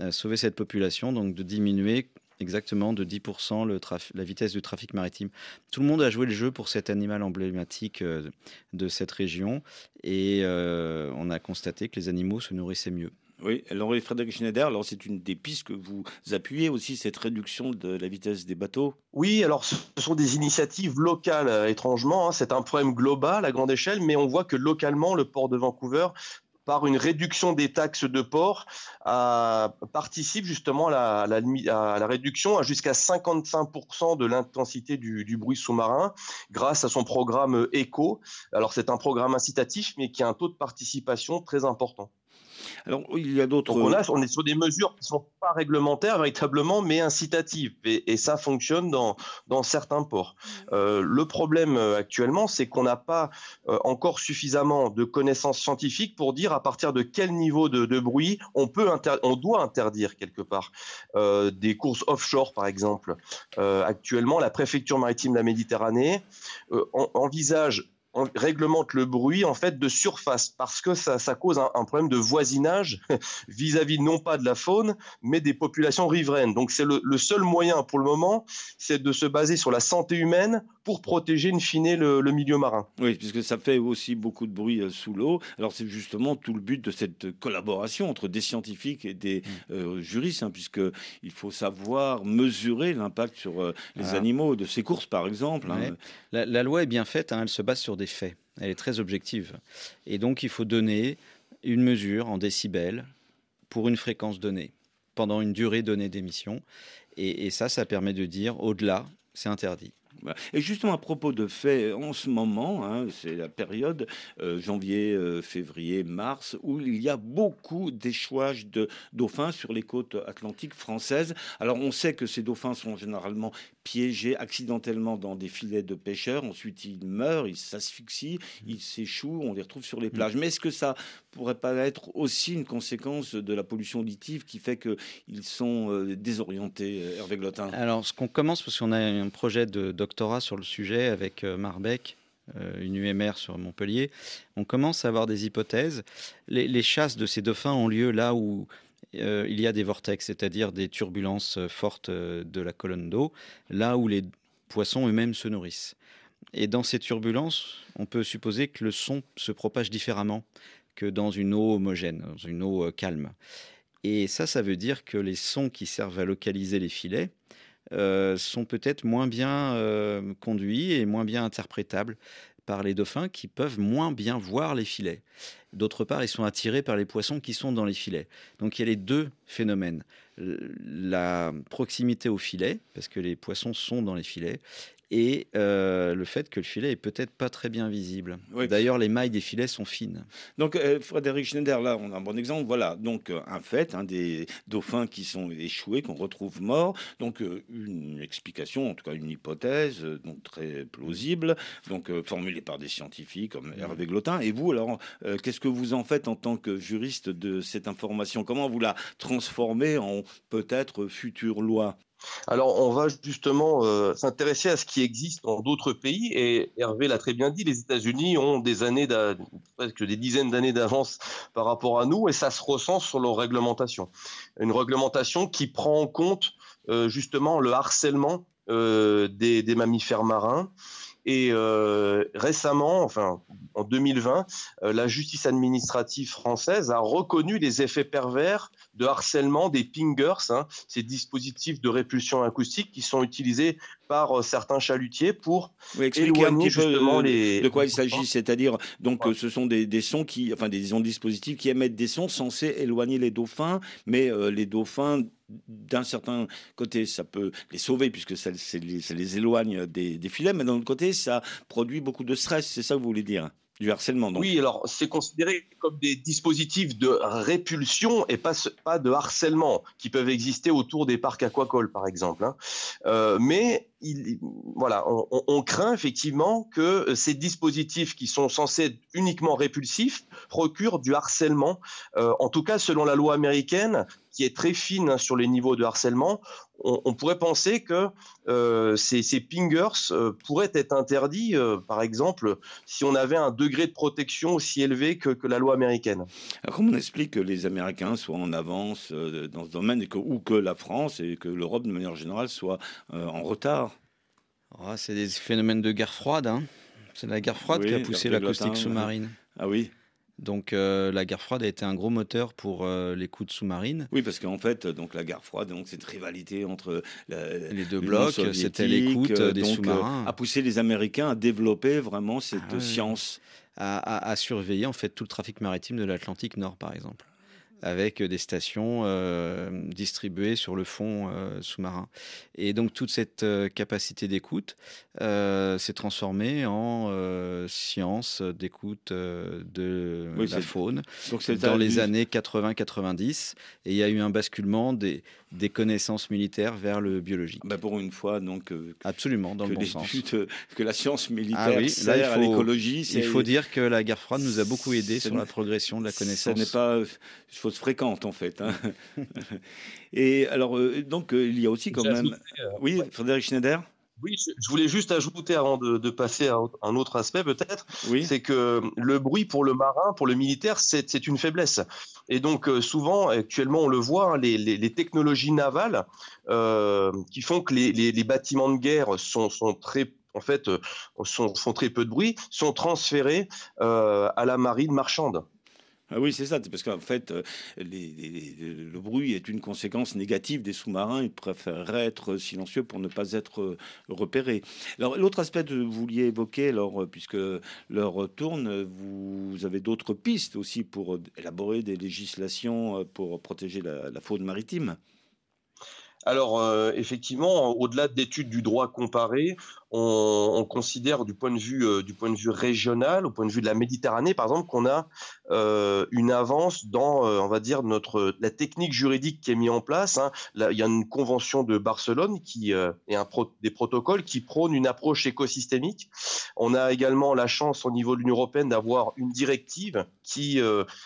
euh, sauver cette population, donc de diminuer exactement de 10% le traf- la vitesse du trafic maritime. Tout le monde a joué le jeu pour cet animal emblématique de cette région et on a constaté que les animaux se nourrissaient mieux. Oui, et Frédéric Schneider, alors c'est une des pistes que vous appuyez aussi, cette réduction de la vitesse des bateaux? Oui, alors ce sont des initiatives locales, euh, étrangement. hein. C'est un problème global à grande échelle, mais on voit que localement, le port de Vancouver, par une réduction des taxes de port, a- participe justement à la, réduction à jusqu'à 55% de l'intensité du, du bruit sous-marin grâce à son programme ECO. Alors c'est un programme incitatif, mais qui a un taux de participation très important. Alors il y a d'autres. On, a, on est sur des mesures qui ne sont pas réglementaires véritablement, mais incitatives. Et, et ça fonctionne dans, dans certains ports. Euh, le problème euh, actuellement, c'est qu'on n'a pas euh, encore suffisamment de connaissances scientifiques pour dire à partir de quel niveau de, de bruit on, peut inter- on doit interdire quelque part. Euh, des courses offshore, par exemple. Euh, actuellement, la préfecture maritime de la Méditerranée euh, en- envisage on réglemente le bruit en fait de surface parce que ça, ça cause un, un problème de voisinage vis-à-vis non pas de la faune mais des populations riveraines. Donc c'est le, le seul moyen pour le moment, c'est de se baser sur la santé humaine pour protéger in fine le, le milieu marin. Oui, puisque ça fait aussi beaucoup de bruit euh, sous l'eau. Alors c'est justement tout le but de cette collaboration entre des scientifiques et des euh, juristes, hein, puisque il faut savoir mesurer l'impact sur euh, les Ah. animaux de ces courses, par exemple. hein. Ouais. La, la loi est bien faite, hein, elle se base sur Elle est très objective. Et donc, il faut donner une mesure en décibels pour une fréquence donnée, pendant une durée donnée d'émission. Et, ça, ça permet de dire, au-delà, c'est interdit. Et justement, à propos de faits, en ce moment, hein, c'est la période euh, janvier, euh, février, mars, où il y a beaucoup d'échouages de dauphins sur les côtes atlantiques françaises. Alors, on sait que ces dauphins sont généralement piégés accidentellement dans des filets de pêcheurs. Ensuite, ils meurent, ils s'asphyxient, ils s'échouent, on les retrouve sur les plages. Mais est-ce que ça pourrait pas être aussi une conséquence de la pollution auditive qui fait qu'ils sont euh, désorientés, euh, Hervé Glotin Alors, ce qu'on commence, parce qu'on a un projet de doctorat sur le sujet avec euh, Marbec, une UMR sur Montpellier, on commence à avoir des hypothèses. Les, les chasses de ces dauphins ont lieu là où euh, il y a des vortex, c'est-à-dire des turbulences euh, fortes euh, de la colonne d'eau, là où les poissons eux-mêmes se nourrissent. Et dans ces turbulences, on peut supposer que le son se propage différemment que dans une eau homogène, dans une eau calme. Et ça, ça veut dire que les sons qui servent à localiser les filets sont peut-être moins bien conduits et moins bien interprétables par les dauphins qui peuvent moins bien voir les filets. D'autre part, ils sont attirés par les poissons qui sont dans les filets. Donc il y a les deux phénomènes. La proximité au filet, parce que les poissons sont dans les filets, et euh, le fait que le filet est peut-être pas très bien visible. Oui. D'ailleurs, les mailles des filets sont fines. Donc, euh, Frédéric Schneider, là, on a un bon exemple. Voilà, donc euh, un fait, hein, des dauphins qui sont échoués, qu'on retrouve morts. Donc, une explication, en tout cas une hypothèse, donc très plausible, donc formulée par des scientifiques comme Hervé Glotin. Et vous, alors, qu'est-ce que vous en faites en tant que juriste de cette information? Comment vous la transformez en peut-être future loi? Alors, on va justement euh, s'intéresser à ce qui existe dans d'autres pays. Et Hervé l'a très bien dit, les États-Unis ont des années, presque des dizaines d'années d'avance par rapport à nous, et ça se ressent sur leur réglementation. Une réglementation qui prend en compte euh, justement le harcèlement euh, des mammifères marins. Et euh, récemment, enfin en 2020, euh, la justice administrative française a reconnu les effets pervers de harcèlement des pingers, hein, ces dispositifs de répulsion acoustique qui sont utilisés par euh, certains chalutiers pour Oui, éloigner justement euh, les. de quoi il s'agit, c'est-à-dire donc Ouais. ce sont des, des sons qui, enfin des ondes dispositifs qui émettent des sons censés éloigner les dauphins, mais les dauphins d'un certain côté ça peut les sauver puisque ça, les, éloigne des, filets, mais d'un autre côté ça produit beaucoup de stress, c'est ça que vous voulez dire, du harcèlement. Oui, alors c'est considéré comme des dispositifs de répulsion et pas, de harcèlement qui peuvent exister autour des parcs aquacoles, par exemple. hein. Euh, mais il, voilà, on, craint effectivement que ces dispositifs qui sont censés être uniquement répulsifs procurent du harcèlement. Euh, en tout cas, selon la loi américaine, qui est très fine hein, sur les niveaux de harcèlement, on, on pourrait penser que euh, ces, ces pingers euh, pourraient être interdits, euh, par exemple, si on avait un degré de protection aussi élevé que, que la loi américaine. Alors, comment on explique que les Américains soient en avance euh, dans ce domaine et que, ou que la France et que l'Europe de manière générale soit euh, en retard? Ah, c'est des phénomènes de guerre froide. hein. C'est la guerre froide Oui, qui a poussé l'acoustique sous-marine. Ah oui. Donc euh, la guerre froide a été un gros moteur pour euh, les coups de sous-marine. Oui, parce qu'en fait, donc la guerre froide, donc cette rivalité entre la- Les deux blocs, c'était l'écoute euh, des donc, sous-marins. euh, a poussé les Américains à développer vraiment cette Ah science. à, à- à surveiller en fait tout le trafic maritime de l'Atlantique Nord, par exemple, avec des stations euh, distribuées sur le fond euh, sous-marin. Et donc toute cette euh, capacité d'écoute s'est transformée en science d'écoute de Oui, la faune Donc dans les années 80-90. Et il y a eu un basculement des, des connaissances militaires vers le biologique. Bah, pour une fois, donc Absolument, dans que, le bon sens. que la science militaire Ah oui, là, sert il à faut- l'écologie. Il faut dire que la guerre froide nous a beaucoup aidé Ce sur la progression de la Ce connaissance. n'est pas euh, chose fréquente en fait. hein. Et alors, euh, donc euh, il y a aussi quand même. Euh, Oui, Frédéric Schneider? Oui, je voulais juste ajouter avant de, de passer à un autre aspect peut-être, Oui. c'est que le bruit pour le marin, pour le militaire, c'est une faiblesse. Et donc souvent, actuellement, on le voit, hein, les, les- les technologies navales euh, qui font que les, les- bâtiments de guerre sont, sont très en fait, sont- font très peu de bruit, sont transférés euh, à la marine marchande. Ah oui, c'est ça. Parce qu'en fait, euh, le bruit est une conséquence négative des sous-marins. Ils préféreraient être silencieux pour ne pas être euh, repérés. Alors, l'autre aspect que vous vouliez évoquer, alors, euh, puisque l'heure tourne, vous avez d'autres pistes aussi pour élaborer des législations pour protéger la, faune maritime? Alors, effectivement, au-delà d'études du droit comparé, on, on considère du point de vue euh, du point de vue régional, au point de vue de la Méditerranée, par exemple, qu'on a euh, une avance dans, euh, on va dire, notre la technique juridique qui est mise en place. hein. Il y a une convention de Barcelone qui et des protocoles qui prônent une approche écosystémique. On a également la chance au niveau de l'Union européenne d'avoir une directive qui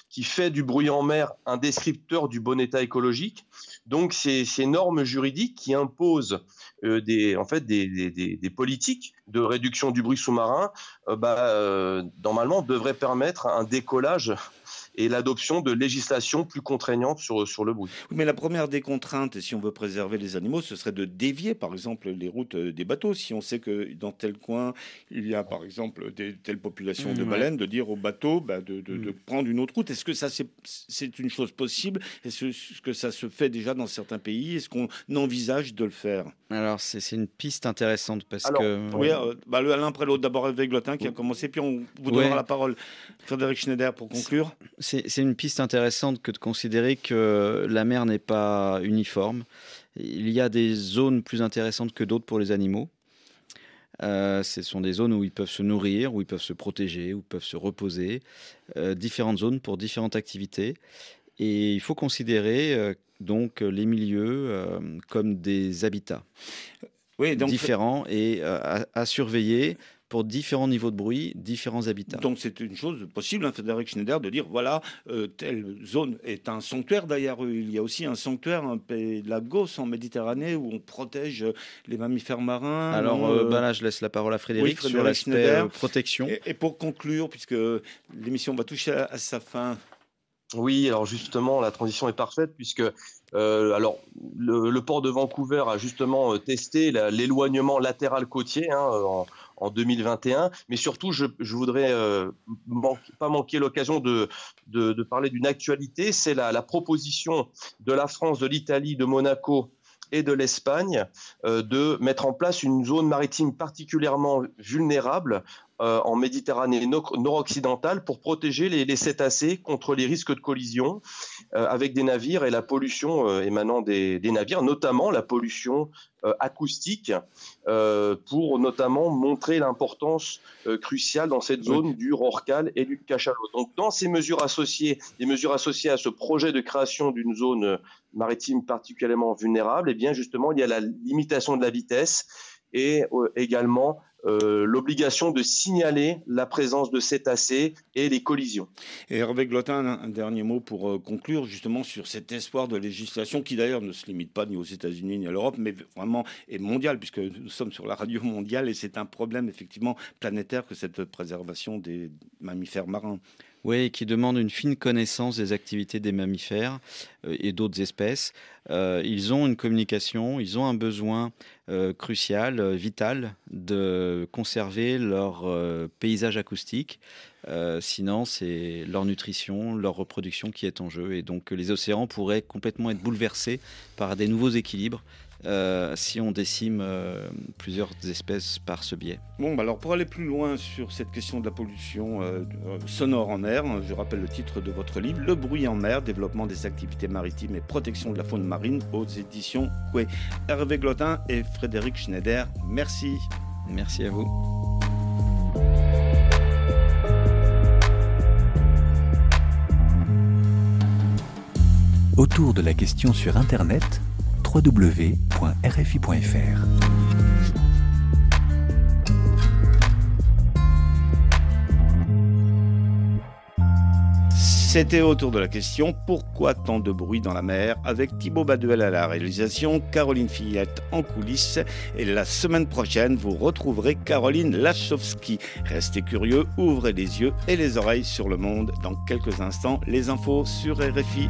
qui fait du bruit en mer un descripteur du bon état écologique. Donc, c'est ces normes juridiques qui imposent en fait, des, des politiques de réduction du bruit sous-marin, euh, bah, euh, normalement, devraient permettre un décollage et l'adoption de législations plus contraignantes sur, sur le bruit. Oui, Mais la première des contraintes, si on veut préserver les animaux, ce serait de dévier, par exemple, les routes euh, des bateaux. Si on sait que dans tel coin, il y a, par exemple, des, telle population de Mmh, ouais. baleines, de dire au bateau bah, de, de- Mmh. de prendre une autre route. Est-ce que ça, c'est c'est une chose possible? Est-ce que ça se fait déjà dans certains pays? Est-ce qu'on envisage de le faire? Alors, c'est c'est une piste intéressante parce Alors, que. Oui, euh, bah, le- l'un après l'autre. D'abord avec Glotin qui a commencé, puis on vous donnera Ouais. la parole. Frédéric Schneider pour conclure. C'est une piste intéressante que de considérer que la mer n'est pas uniforme. Il y a des zones plus intéressantes que d'autres pour les animaux. Euh, ce sont des zones où ils peuvent se nourrir, où ils peuvent se protéger, où ils peuvent se reposer. Euh, différentes zones pour différentes activités. Et il faut considérer euh, donc les milieux comme des habitats Oui, donc différents et à, à surveiller pour différents niveaux de bruit, différents habitats. Donc c'est une chose possible, hein, Frédéric Schneider, de dire voilà, euh, telle zone est un sanctuaire. D'ailleurs, euh, il y a aussi un sanctuaire, un pays de la Gauss en Méditerranée, où on protège les mammifères marins. Alors euh, euh, ben là, je laisse la parole à Frédéric, oui, sur Frédéric l'aspect euh, protection. et, et pour conclure, puisque l'émission va toucher à, à sa fin, Oui, alors justement, la transition est parfaite puisque euh, alors le, le port de Vancouver a justement testé la- l'éloignement latéral côtier hein, euh, en, en 2021, mais surtout, je, voudrais euh, pas manquer l'occasion de, parler d'une actualité, c'est la, la proposition de la France, de l'Italie, de Monaco et de l'Espagne euh, de mettre en place une zone maritime particulièrement vulnérable euh, en Méditerranée nord- nord-occidentale pour protéger les, les cétacés contre les risques de collision euh, avec des navires et la pollution euh, émanant des, des navires, notamment la pollution acoustique, pour notamment montrer l'importance cruciale dans cette zone du Rorcal et du cachalot. Donc, dans ces mesures associées, les mesures associées à ce projet de création d'une zone maritime particulièrement vulnérable, eh bien justement, il y a la limitation de la vitesse et également euh, l'obligation de signaler la présence de cétacés et les collisions. Et Hervé Glotin, un, dernier mot pour euh, conclure justement sur cet espoir de législation qui d'ailleurs ne se limite pas ni aux États-Unis ni à l'Europe, mais vraiment est mondial puisque nous sommes sur la radio mondiale et c'est un problème effectivement planétaire que cette préservation des mammifères marins. Oui, qui demande une fine connaissance des activités des mammifères euh, et d'autres espèces. Euh, ils ont une communication, ils ont un besoin euh, crucial, vital, de conserver leur paysage acoustique. Sinon, c'est leur nutrition, leur reproduction qui est en jeu. Et donc, les océans pourraient complètement être bouleversés par des nouveaux équilibres euh, si on décime euh, plusieurs espèces par ce biais. Bon, bah alors pour aller plus loin sur cette question de la pollution euh, sonore en mer, hein, je rappelle le titre de votre livre, Le bruit en mer, développement des activités maritimes et protection de la faune marine aux éditions Coué. Hervé Glotin et Frédéric Schneider, merci. Merci à vous. Autour de la question sur Internet, www.rfi.fr. C'était autour de la question Pourquoi tant de bruit dans la mer avec Thibaut Baduel à la réalisation, Caroline Fillette en coulisses. Et la semaine prochaine, vous retrouverez Caroline Lachowski. Restez curieux, ouvrez les yeux et les oreilles sur le monde. Dans quelques instants, les infos sur RFI.